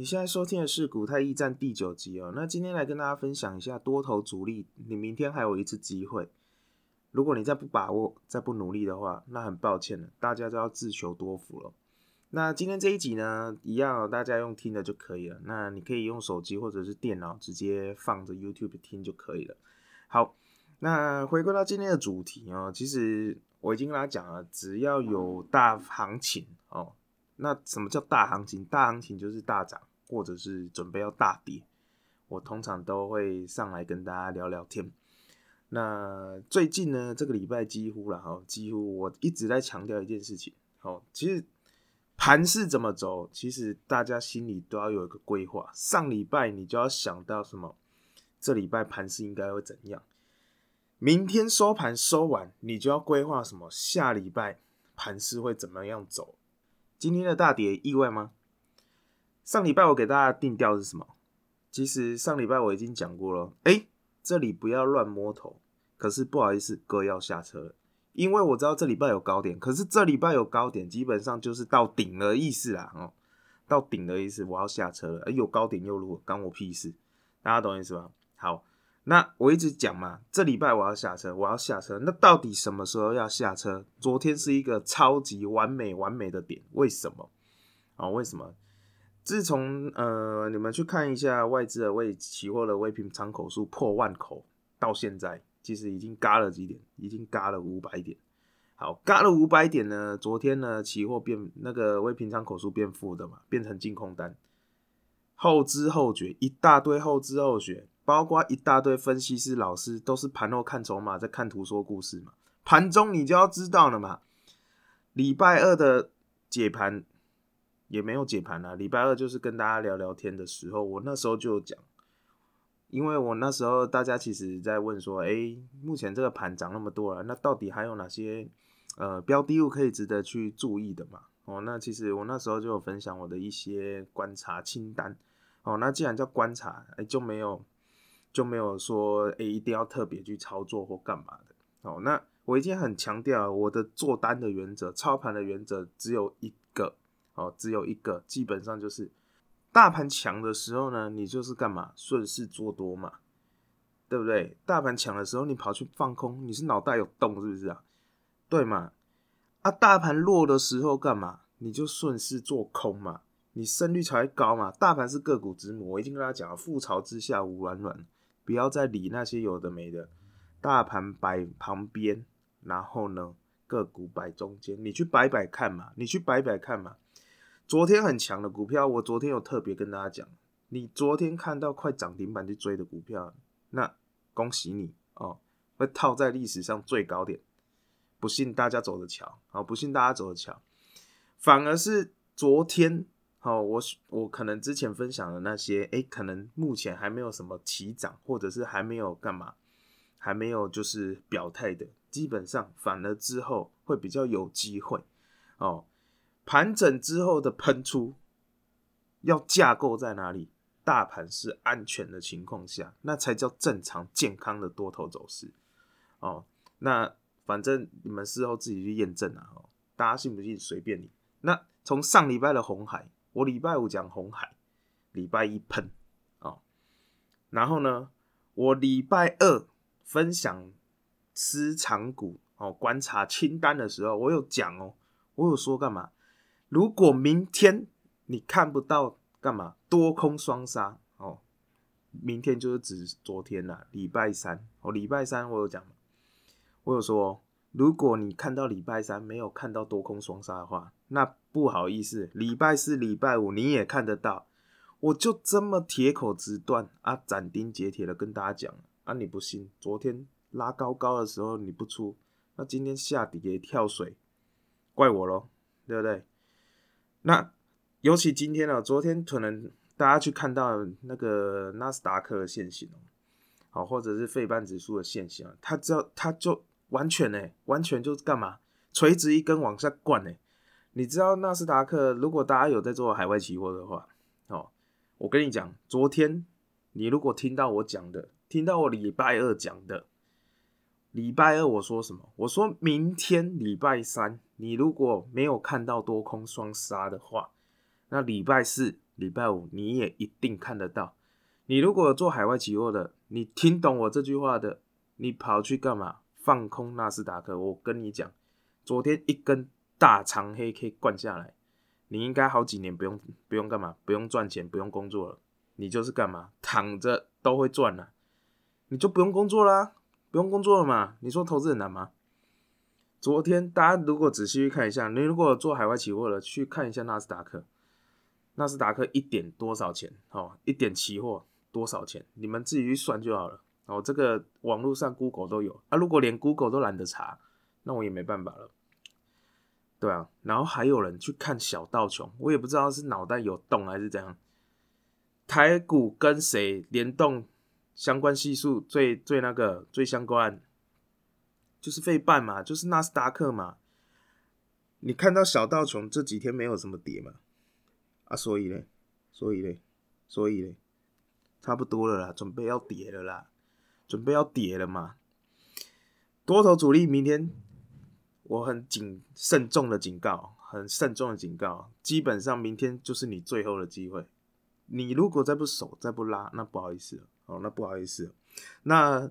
你现在收听的是《股太驿站》第九集哦。那今天来跟大家分享一下多头主力，你明天还有一次机会。如果你再不把握、再不努力的话，那很抱歉了，大家都要自求多福了。那今天这一集呢，一样大家用听的就可以了。那你可以用手机或者是电脑直接放着 YouTube 听就可以了。好，那回归到今天的主题哦，其实我已经跟大家讲了，只要有大行情哦。那什么叫大行情？大行情就是大涨，或者是准备要大跌，我通常都会上来跟大家聊聊天。那最近呢，这个礼拜几乎了哈，几乎我一直在强调一件事情，哦，其实盘是怎么走，其实大家心里都要有一个规划。上礼拜你就要想到什么，这礼拜盘是应该会怎样？明天收盘收完，你就要规划什么？下礼拜盘是会怎么样走？今天的大跌意外吗？上礼拜我给大家定调是什么？其实上礼拜我已经讲过了。哎，这里不要乱摸头。可是不好意思，哥要下车了，因为我知道这礼拜有高点。可是这礼拜有高点，基本上就是到顶的意思啦。哦，到顶的意思，我要下车了。有高点又如何？关我屁事？大家懂意思吗？好。那我一直讲嘛，这礼拜我要下车，我要下车。那到底什么时候要下车？昨天是一个超级完美完美的点，为什么？啊，为什么？自从呃，你们去看一下外资的未期货的未平仓口数破万口，到现在其实已经嘎了几点，已经嘎了五百点。好，嘎了五百点呢，昨天呢，期货变那个未平仓口数变负的嘛，变成净空单，后知后觉，一大堆后知后觉。包括一大堆分析师老师都是盘后看筹码，在看图说故事嘛。盘中你就要知道了嘛。礼拜二的解盘也没有解盘啊，礼拜二就是跟大家聊聊天的时候，我那时候就讲，因为我那时候大家其实在问说，哎，目前这个盘涨那么多了，那到底还有哪些呃标的物可以值得去注意的嘛？哦，那其实我那时候就有分享我的一些观察清单。哦，那既然叫观察，哎，就没有。就没有说诶，一定要特别去操作或干嘛的。哦，那我已经很强调我的做单的原则，操盘的原则只有一，哦，只有一个，基本上就是大盘强的时候呢，你就是干嘛顺势做多嘛，对不对？大盘强的时候，你跑去放空，你是脑袋有洞是不是啊？对嘛？啊，大盘弱的时候干嘛？你就顺势做空嘛，你胜率才高嘛。大盘是个股之母，我已经跟大家讲了，覆巢之下无完卵。不要再理那些有的没的，大盘摆旁边，然后呢个股摆中间，你去摆摆看嘛，你去摆摆看嘛。昨天很强的股票，我昨天有特别跟大家讲，你昨天看到快涨停板去追的股票，那恭喜你哦，会套在历史上最高点。不信大家走着瞧，好，不信大家走着瞧，反而是昨天。好，我我可能之前分享的那些，哎，可能目前还没有什么起涨，或者是还没有干嘛，还没有就是表态的，基本上反而之后会比较有机会哦。盘整之后的喷出，要架构在哪里？大盘是安全的情况下，那才叫正常健康的多头走势哦。那反正你们事后自己去验证啊，哦，大家信不信随便你。那从上礼拜的红海。我礼拜五讲红海，礼拜一喷哦，然后呢，我礼拜二分享私藏股哦，观察清单的时候，我有讲哦，我有说干嘛？如果明天你看不到干嘛？多空双杀哦，明天就是指昨天了，礼拜三哦，礼拜三我有讲，我有说，如果你看到礼拜三没有看到多空双杀的话，那不好意思，礼拜四、礼拜五你也看得到，我就这么铁口直断啊，斩钉截铁的跟大家讲啊，你不信？昨天拉高高的时候你不出，那今天下跌跳水，怪我咯，对不对？那尤其今天呢，昨天可能大家去看到那个纳斯达克的现形哦，好，或者是费半指数的现象，它只要它就完全呢，完全就是干嘛？垂直一根往下灌呢。你知道纳斯达克？如果大家有在做海外期货的话，哦，我跟你讲，昨天你如果听到我讲的，听到我礼拜二讲的，礼拜二我说什么？我说明天礼拜三，你如果没有看到多空双杀的话，那礼拜四礼拜五你也一定看得到。你如果做海外期货的，你听懂我这句话的，你跑去干嘛？放空纳斯达克？我跟你讲，昨天一根大长黑 K 灌下来，你应该好几年不用不用干嘛？不用赚钱，不用工作了，你就是干嘛？躺着都会赚了，你就不用工作啦，不用工作了嘛？你说投资很难吗？昨天大家如果仔细去看一下，你如果做海外期货的，去看一下纳斯达克，纳斯达克一点多少钱？哦，一点期货。多少钱？你们自己去算就好了。哦，这个网络上 Google 都有啊。如果连 Google 都懒得查，那我也没办法了。对啊，然后还有人去看小道琼，我也不知道是脑袋有洞还是怎样。台股跟谁联动相关系数最最那个最相关，就是费半嘛，就是纳斯达克嘛。你看到小道琼这几天没有什么跌嘛？啊，所以呢，所以呢，所以呢。差不多了啦，准备要跌了啦，准备要跌了嘛。多头主力明天，我很谨慎重的警告，很慎重的警告，基本上明天就是你最后的机会。你如果再不守，再不拉，那不好意思哦，那不好意思。那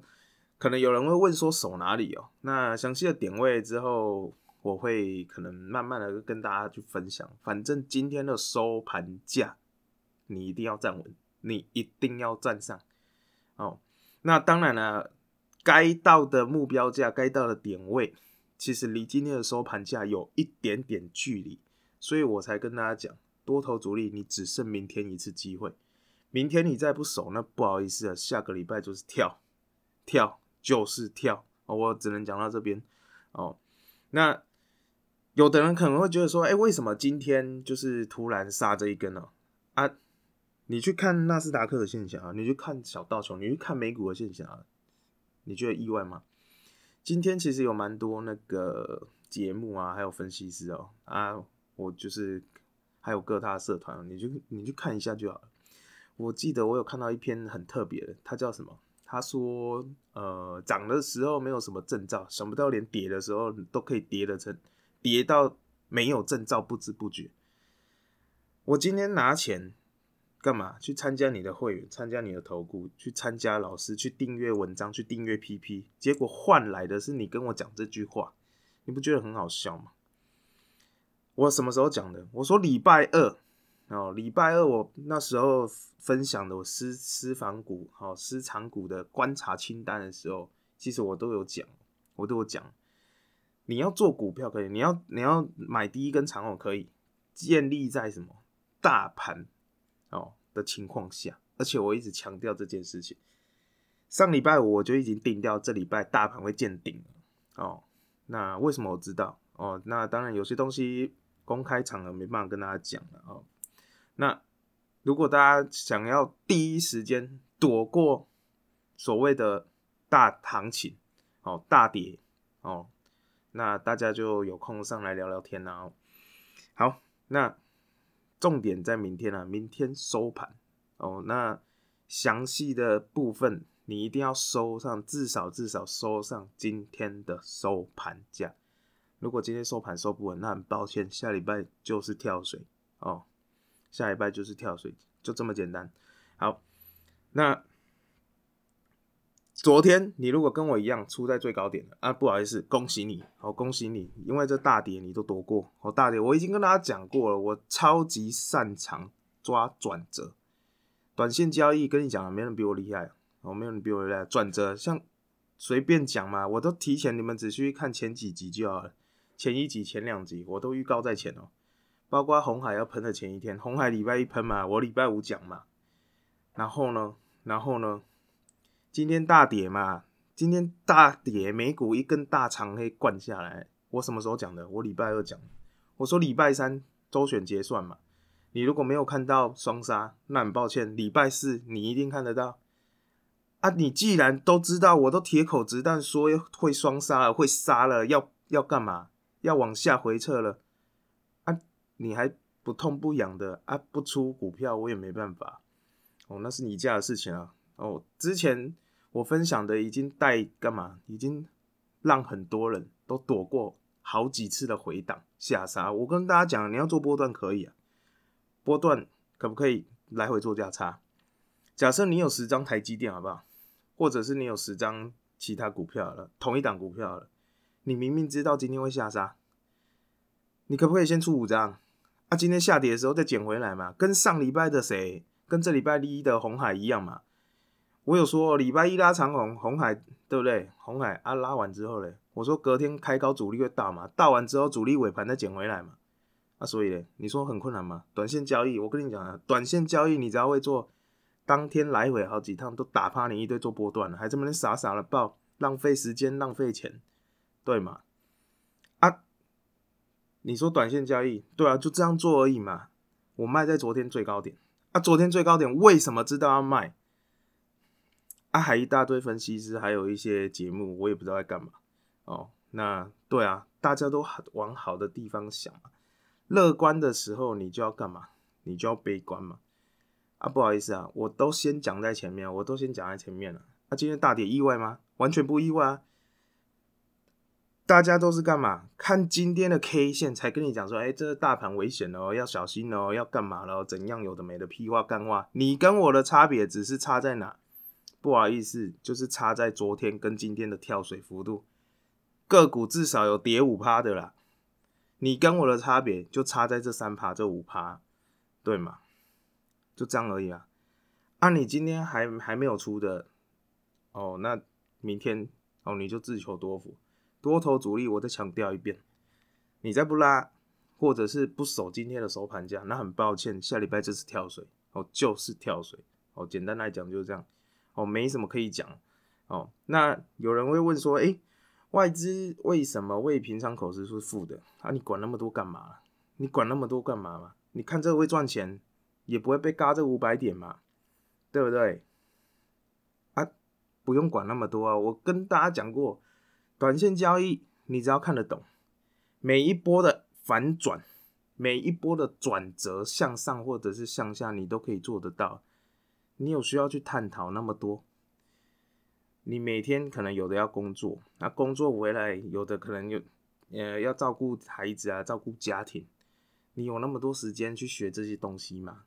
可能有人会问说守哪里哦？那详细的点位之后，我会可能慢慢的跟大家去分享。反正今天的收盘价，你一定要站稳。你一定要站上哦。那当然了，该到的目标价、该到的点位，其实离今天的收盘价有一点点距离，所以我才跟大家讲，多头主力你只剩明天一次机会。明天你再不守，那不好意思啊，下个礼拜就是跳，跳就是跳。我只能讲到这边哦。那有的人可能会觉得说，哎，为什么今天就是突然杀这一根呢？啊？你去看纳斯达克的现象啊，你去看小道琼，你去看美股的现象啊，你觉得意外吗？今天其实有蛮多那个节目啊，还有分析师哦啊，我就是还有各大社团，你就你去看一下就好了。我记得我有看到一篇很特别的，它叫什么？他说呃，涨的时候没有什么征兆，想不到连跌的时候都可以跌的成跌到没有征兆，不知不觉。我今天拿钱。干嘛去参加你的会员，参加你的投顾，去参加老师，去订阅文章，去订阅 PP，结果换来的是你跟我讲这句话，你不觉得很好笑吗？我什么时候讲的？我说礼拜二哦，礼拜二我那时候分享的我私私房股、好私藏股的观察清单的时候，其实我都有讲，我都有讲，你要做股票可以，你要你要买第一根长虹可以，建立在什么大盘？哦的情况下，而且我一直强调这件事情。上礼拜五我就已经定掉，这礼拜大盘会见顶。哦，那为什么我知道？哦，那当然有些东西公开场合没办法跟大家讲了。哦，那如果大家想要第一时间躲过所谓的大行情，哦，大跌，哦，那大家就有空上来聊聊天啦。好，那。重点在明天啊，明天收盘哦。那详细的部分你一定要收上，至少至少收上今天的收盘价。如果今天收盘收不稳，那很抱歉，下礼拜就是跳水哦。下礼拜就是跳水，就这么简单。好，那。昨天你如果跟我一样出在最高点的啊，不好意思，恭喜你，好恭喜你，因为这大跌你都躲过，好大跌，我已经跟大家讲过了，我超级擅长抓转折，短线交易跟你讲了，没人比我厉害，哦，没有人比我厉害，转折像随便讲嘛，我都提前，你们只需看前几集就好了，前一集、前两集我都预告在前哦，包括红海要喷的前一天，红海礼拜一喷嘛，我礼拜五讲嘛，然后呢，然后呢？今天大跌嘛，今天大跌，美股一根大长黑灌下来。我什么时候讲的？我礼拜二讲，我说礼拜三周选结算嘛。你如果没有看到双杀，那很抱歉，礼拜四你一定看得到。啊，你既然都知道，我都铁口直断说会双杀了，会杀了，要要干嘛？要往下回撤了。你还不痛不痒的啊？不出股票我也没办法。哦，那是你家的事情啊。哦，之前我分享的已经带干嘛？已经让很多人都躲过好几次的回档下杀。我跟大家讲，你要做波段可以啊，波段可不可以来回做价差？假设你有十张台积电，好不好？或者是你有十张其他股票了，同一档股票了，你明明知道今天会下杀，你可不可以先出五张？啊，今天下跌的时候再捡回来嘛，跟上礼拜的谁，跟这礼拜一的红海一样嘛。我有说礼拜一拉长红，红海对不对？红海啊拉完之后嘞，我说隔天开高主力会到嘛，到完之后主力尾盘再捡回来嘛。啊，所以嘞，你说很困难吗？短线交易，我跟你讲啊，短线交易你只要会做，当天来回好几趟都打趴你一堆做波段了，还这么傻傻的报，浪费时间浪费钱，对吗？你说短线交易，对啊，就这样做而已嘛。我卖在昨天最高点，啊，昨天最高点为什么知道要卖？啊，还一大堆分析师，还有一些节目，我也不知道在干嘛。哦，那对啊，大家都往好的地方想嘛。乐观的时候你就要干嘛？你就要悲观嘛。啊，不好意思啊，我都先讲在前面，我都先讲在前面了。啊，今天大跌意外吗？完全不意外啊。大家都是干嘛？看今天的 K 线才跟你讲说，哎，这大盘危险哦，要小心哦，要干嘛了？怎样有的没的屁话干话？你跟我的差别只是差在哪？不好意思，就是差在昨天跟今天的跳水幅度，个股至少有跌五趴的啦。你跟我的差别就差在这三趴这五趴，对吗？就这样而已啊。啊，你今天还还没有出的哦，那明天哦你就自求多福。多头主力，我再强调一遍，你再不拉，或者是不守今天的收盘价，那很抱歉，下礼拜就是跳水哦，就是跳水哦。简单来讲就是这样哦，没什么可以讲哦。那有人会问说，哎，外资为什么为平仓口是是负的？啊，你管那么多干嘛？你管那么多干嘛嘛？你看这个会赚钱，也不会被嘎这五百点嘛，对不对？啊，不用管那么多啊，我跟大家讲过。短线交易，你只要看得懂，每一波的反转，每一波的转折向上或者是向下，你都可以做得到。你有需要去探讨那么多？你每天可能有的要工作，那工作回来有的可能有呃要照顾孩子啊，照顾家庭，你有那么多时间去学这些东西吗？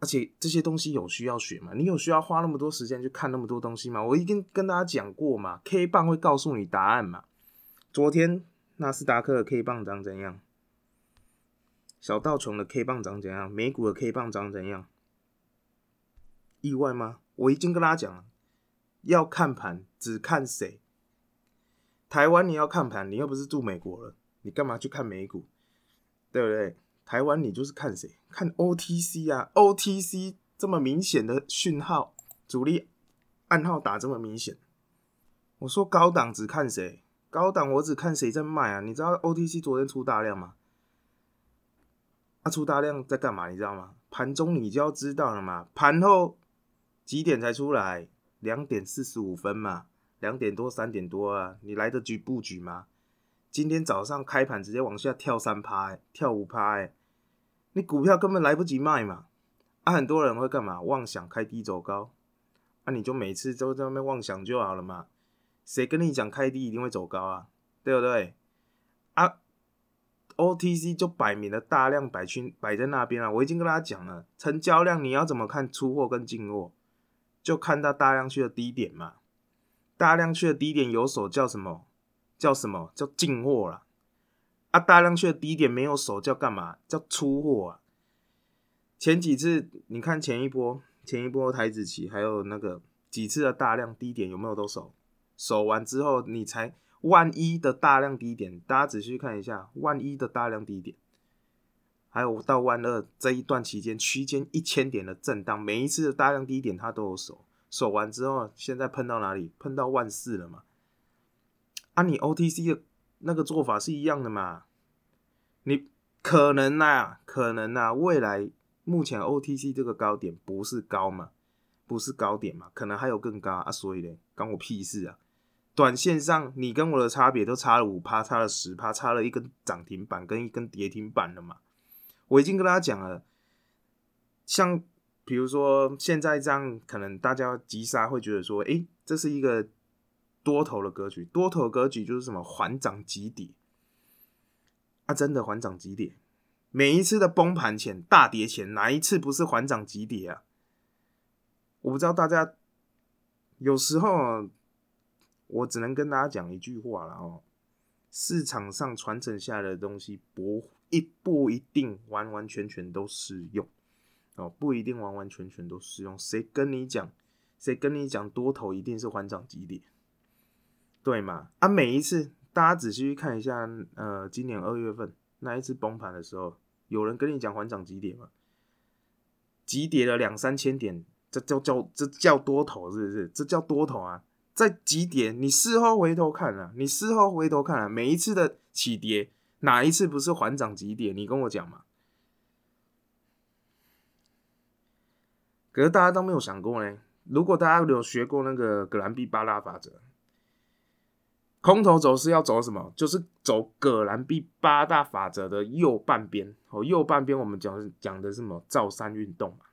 而且这些东西有需要学吗？你有需要花那么多时间去看那么多东西吗？我已经跟大家讲过嘛，K 棒会告诉你答案嘛。昨天纳斯达克的 K 棒长怎样？小道琼的 K 棒长怎样？美股的 K 棒长怎样？意外吗？我已经跟大家讲了，要看盘只看谁？台湾你要看盘，你又不是住美国了，你干嘛去看美股？对不对？台湾你就是看谁？看 OTC 啊，OTC 这么明显的讯号，主力暗号打这么明显。我说高档只看谁？高档我只看谁在卖啊？你知道 OTC 昨天出大量吗？啊，出大量在干嘛？你知道吗？盘中你就要知道了嘛。盘后几点才出来？两点四十五分嘛，两点多三点多啊，你来得及布局吗？今天早上开盘直接往下跳三趴，跳五趴，你股票根本来不及卖嘛，啊，很多人会干嘛？妄想开低走高，啊，你就每次都在那边妄想就好了嘛。谁跟你讲开低一定会走高啊？对不对？啊，OTC 就摆明了大量摆去摆在那边啊。我已经跟大家讲了，成交量你要怎么看出货跟进货，就看到大量去的低点嘛。大量去的低点有手叫什么？叫什么叫进货了？啊，大量去的低点没有守，叫干嘛？叫出货啊！前几次你看前一波，前一波台子期还有那个几次的大量低点有没有都守？守完之后，你才万一的大量低点，大家仔细看一下，万一的大量低点，还有到万二这一段期间区间一千点的震荡，每一次的大量低点它都有守，守完之后，现在碰到哪里？碰到万四了嘛？啊，你 OTC 的。那个做法是一样的嘛？你可能呐，可能呐，未来目前 OTC 这个高点不是高嘛，不是高点嘛，可能还有更高啊，所以呢，关我屁事啊！短线上你跟我的差别都差了五趴，差了十趴，差了一根涨停板跟一根跌停板了嘛？我已经跟大家讲了，像比如说现在这样，可能大家急杀会觉得说，诶，这是一个。多头的格局，多头格局就是什么缓涨急跌啊！真的缓涨急跌，每一次的崩盘前、大跌前，哪一次不是缓涨急跌啊？我不知道大家有时候，我只能跟大家讲一句话了哦：市场上传承下来的东西，不一不一定完完全全都适用哦，不一定完完全全都适用。谁跟你讲？谁跟你讲多头一定是缓涨急跌？对嘛？啊，每一次大家仔细去看一下，呃，今年二月份那一次崩盘的时候，有人跟你讲缓涨急跌吗？急跌了两三千点。这叫叫这叫多头是不是？这叫多头啊！在几点？你事后回头看啊，你事后回头看啊，每一次的起跌，哪一次不是缓涨急跌？你跟我讲嘛。可是大家都没有想过呢。如果大家有学过那个格兰币巴拉法则，空头走势要走什么？就是走葛兰币八大法则的右半边。哦，右半边我们讲讲的是什么？造山运动嘛。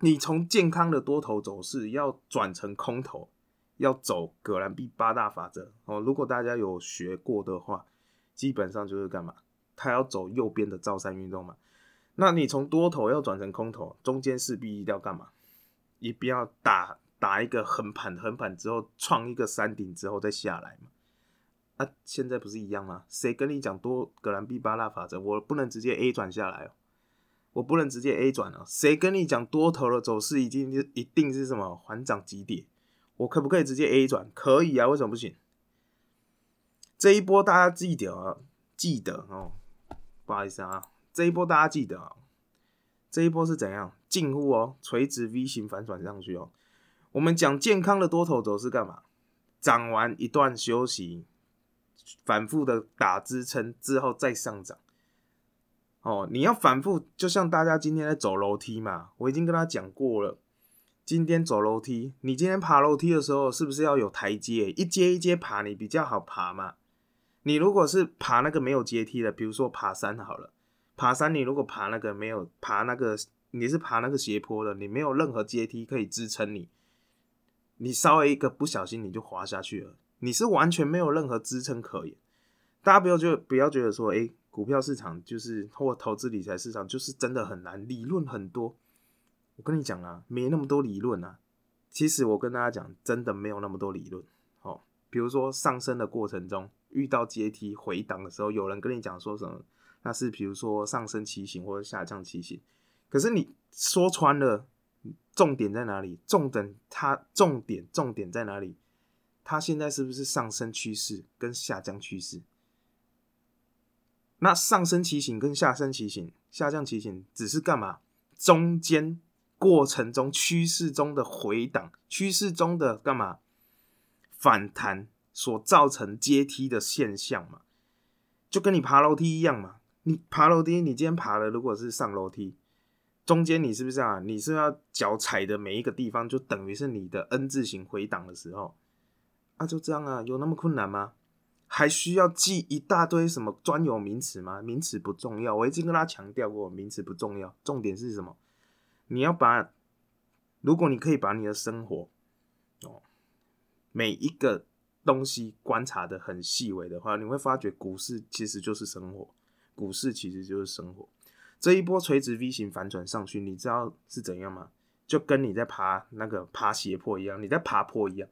你从健康的多头走势要转成空头，要走葛兰碧八大法则哦。如果大家有学过的话，基本上就是干嘛？它要走右边的造山运动嘛。那你从多头要转成空头，中间势必一定要干嘛？一定要打打一个横盘，横盘之后创一个山顶之后再下来嘛。啊，现在不是一样吗？谁跟你讲多格兰碧八大法则？我不能直接 A 转下来哦。我不能直接 A 转了，谁跟你讲多头的走势已经一定是什么缓涨急跌？我可不可以直接 A 转？可以啊，为什么不行？这一波大家记得啊，记得哦，不好意思啊，这一波大家记得啊，这一波是怎样？近乎哦，垂直 V 型反转上去哦。我们讲健康的多头走势干嘛？涨完一段休息，反复的打支撑之后再上涨。哦，你要反复，就像大家今天在走楼梯嘛，我已经跟他讲过了。今天走楼梯，你今天爬楼梯的时候，是不是要有台阶？一阶一阶爬，你比较好爬嘛。你如果是爬那个没有阶梯的，比如说爬山好了，爬山你如果爬那个没有爬那个，你是爬那个斜坡的，你没有任何阶梯可以支撑你，你稍微一个不小心你就滑下去了，你是完全没有任何支撑可言。大家不要就不要觉得说，哎。股票市场就是或投资理财市场，就是真的很难，理论很多。我跟你讲啊，没那么多理论啊。其实我跟大家讲，真的没有那么多理论。哦，比如说上升的过程中遇到阶梯回档的时候，有人跟你讲说什么，那是比如说上升骑行或者下降骑行。可是你说穿了，重点在哪里？重点它重点重点在哪里？它现在是不是上升趋势跟下降趋势？那上升骑行跟下升骑行、下降骑行只是干嘛？中间过程中趋势中的回档，趋势中的干嘛？反弹所造成阶梯的现象嘛？就跟你爬楼梯一样嘛？你爬楼梯，你今天爬的如果是上楼梯，中间你是不是啊？你是要脚踩的每一个地方，就等于是你的 N 字形回档的时候，啊，就这样啊？有那么困难吗？还需要记一大堆什么专有名词吗？名词不重要，我已经跟他强调过，名词不重要，重点是什么？你要把，如果你可以把你的生活，哦，每一个东西观察的很细微的话，你会发觉股市其实就是生活，股市其实就是生活。这一波垂直 V 型反转上去，你知道是怎样吗？就跟你在爬那个爬斜坡一样，你在爬坡一样。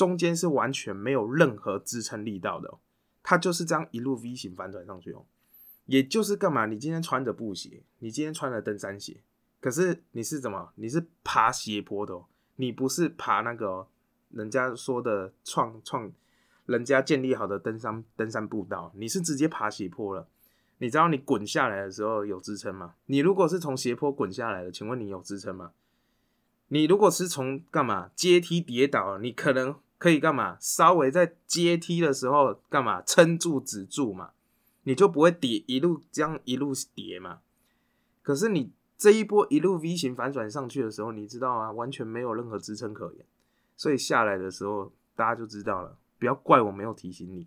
中间是完全没有任何支撑力道的，它就是这样一路 V 型反转上去哦。也就是干嘛？你今天穿着布鞋，你今天穿了登山鞋，可是你是怎么？你是爬斜坡的哦，你不是爬那个人家说的创创人家建立好的登山登山步道，你是直接爬斜坡了。你知道你滚下来的时候有支撑吗？你如果是从斜坡滚下来的，请问你有支撑吗？你如果是从干嘛阶梯跌倒，你可能。可以干嘛？稍微在阶梯的时候干嘛？撑住止住嘛，你就不会跌一路这样一路跌嘛。可是你这一波一路 V 型反转上去的时候，你知道啊？完全没有任何支撑可言，所以下来的时候大家就知道了。不要怪我没有提醒你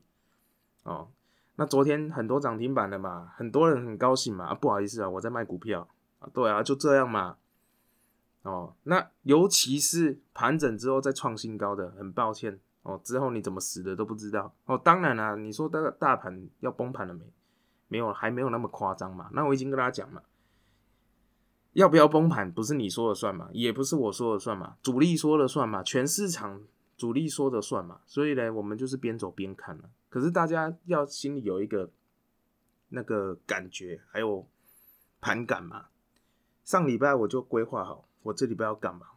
哦。那昨天很多涨停板的嘛，很多人很高兴嘛。不好意思啊，我在卖股票啊。对啊，就这样嘛。哦，那尤其是盘整之后再创新高的，很抱歉哦，之后你怎么死的都不知道哦。当然啦，你说大大盘要崩盘了没？没有还没有那么夸张嘛。那我已经跟大家讲了，要不要崩盘不是你说了算嘛，也不是我说了算嘛，主力说了算嘛，全市场主力说的算嘛。所以呢，我们就是边走边看了。可是大家要心里有一个那个感觉，还有盘感嘛。上礼拜我就规划好，我这礼拜要干嘛，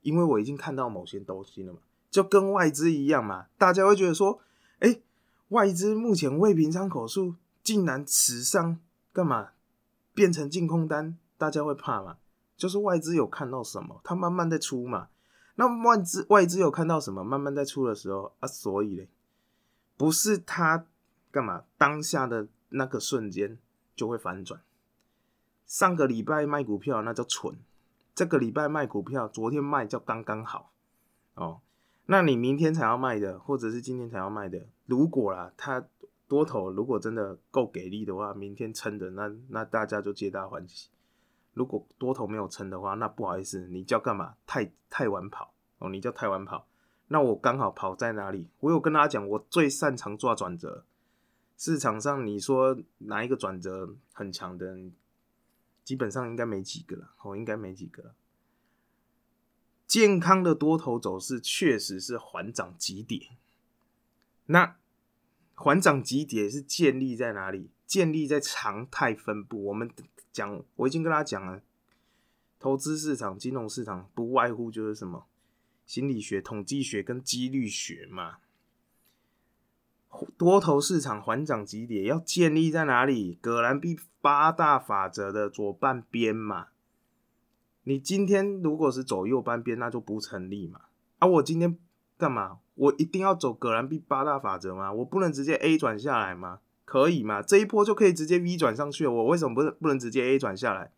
因为我已经看到某些东西了嘛，就跟外资一样嘛，大家会觉得说，哎。外资目前未平仓口数竟然持上干嘛变成净空单？大家会怕吗？就是外资有看到什么，它慢慢在出嘛。那外资外资有看到什么，慢慢在出的时候啊，所以嘞，不是它干嘛当下的那个瞬间就会反转。上个礼拜卖股票那叫蠢，这个礼拜卖股票，昨天卖叫刚刚好哦。那你明天才要卖的，或者是今天才要卖的，如果啦，它多头如果真的够给力的话，明天撑的，那那大家就皆大欢喜。如果多头没有撑的话，那不好意思，你叫干嘛？太太晚跑哦，你叫太晚跑。那我刚好跑在哪里？我有跟大家讲，我最擅长抓转折。市场上你说哪一个转折很强的，基本上应该没几个了，哦，应该没几个了。健康的多头走势确实是缓涨急跌，那缓涨急跌是建立在哪里？建立在常态分布。我们讲，我已经跟大家讲了，投资市场、金融市场不外乎就是什么心理学、统计学跟几率学嘛。多头市场缓涨急跌要建立在哪里？葛兰碧八大法则的左半边嘛。你今天如果是走右半边，那就不成立嘛。啊，我今天干嘛？我一定要走葛兰币八大法则吗？我不能直接 A 转下来吗？可以吗？这一波就可以直接 V 转上去了。我为什么不不能直接 A 转下来？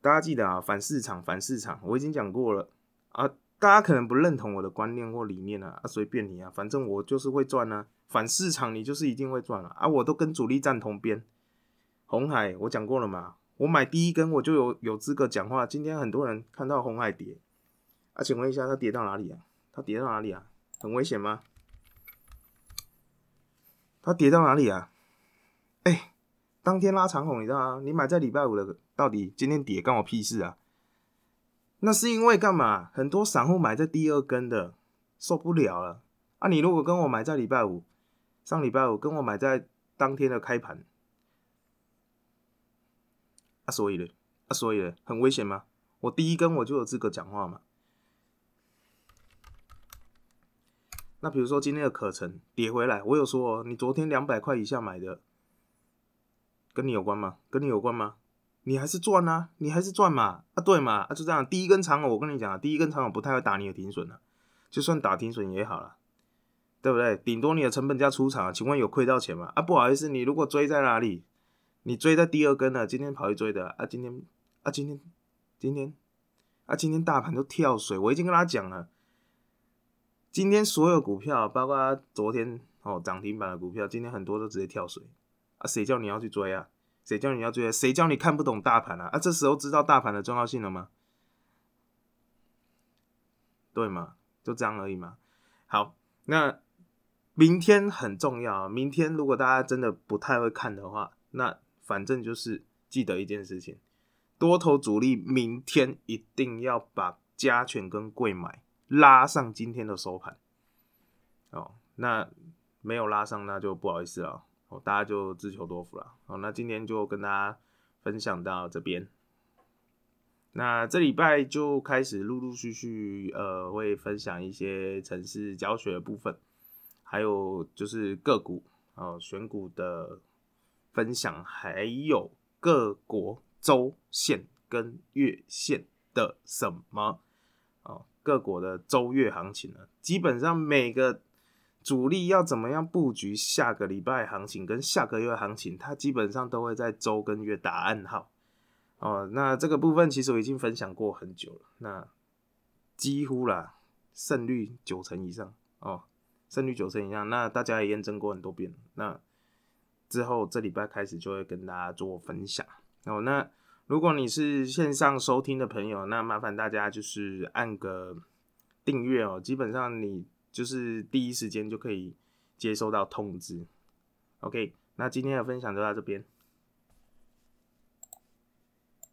大家记得啊，反市场，反市场，我已经讲过了啊。大家可能不认同我的观念或理念啊，啊，随便你啊，反正我就是会赚啊。反市场，你就是一定会赚啊啊。我都跟主力站同边。红海，我讲过了嘛？我买第一根，我就有有资格讲话。今天很多人看到红海跌，啊，请问一下，它跌到哪里啊？它跌到哪里啊？很危险吗？它跌到哪里啊？哎，当天拉长红，你知道吗？你买在礼拜五的，到底今天跌关我屁事啊？那是因为干嘛？很多散户买在第二根的，受不了了啊！你如果跟我买在礼拜五，上礼拜五跟我买在当天的开盘。啊所以呢，啊，所以呢，很危险吗？我第一根我就有资格讲话嘛。那比如说今天的课程跌回来，我有说哦你昨天两百块以下买的，跟你有关吗？跟你有关吗？你还是赚啊，你还是赚嘛，啊对嘛，啊就这样，第一根长我跟你讲啊，第一根长我不太会打你的停损了，就算打停损也好了，对不对？顶多你的成本价出场，请问有亏到钱吗？啊不好意思，你如果追在哪里？你追在第二根了，今天跑去追的啊！今天啊，今天今天啊，今天大盘都跳水，我已经跟他讲了，今天所有股票，包括昨天哦涨停板的股票，今天很多都直接跳水啊！谁叫你要去追啊？谁叫你要追？谁叫你看不懂大盘啊？啊，这时候知道大盘的重要性了吗？对吗？就这样而已嘛。好，那明天很重要，明天如果大家真的不太会看的话，那反正就是记得一件事情，多头主力明天一定要把加权跟贵买拉上今天的收盘。哦，那没有拉上，那就不好意思了，哦，大家就自求多福了。哦，那今天就跟大家分享到这边。那这礼拜就开始陆陆续续，呃，会分享一些城市教学的部分，还有就是个股哦，选股的。分享还有各国周线跟月线的什么哦？各国的周月行情呢？基本上每个主力要怎么样布局下个礼拜行情跟下个月行情，它基本上都会在周跟月打暗号哦。那这个部分其实我已经分享过很久了，那几乎啦胜率九成以上哦，胜率九成以上，那大家也验证过很多遍，那。之后这礼拜开始就会跟大家做分享哦。那如果你是线上收听的朋友，那麻烦大家就是按个订阅哦。基本上你就是第一时间就可以接收到通知。OK，那今天的分享就到这边。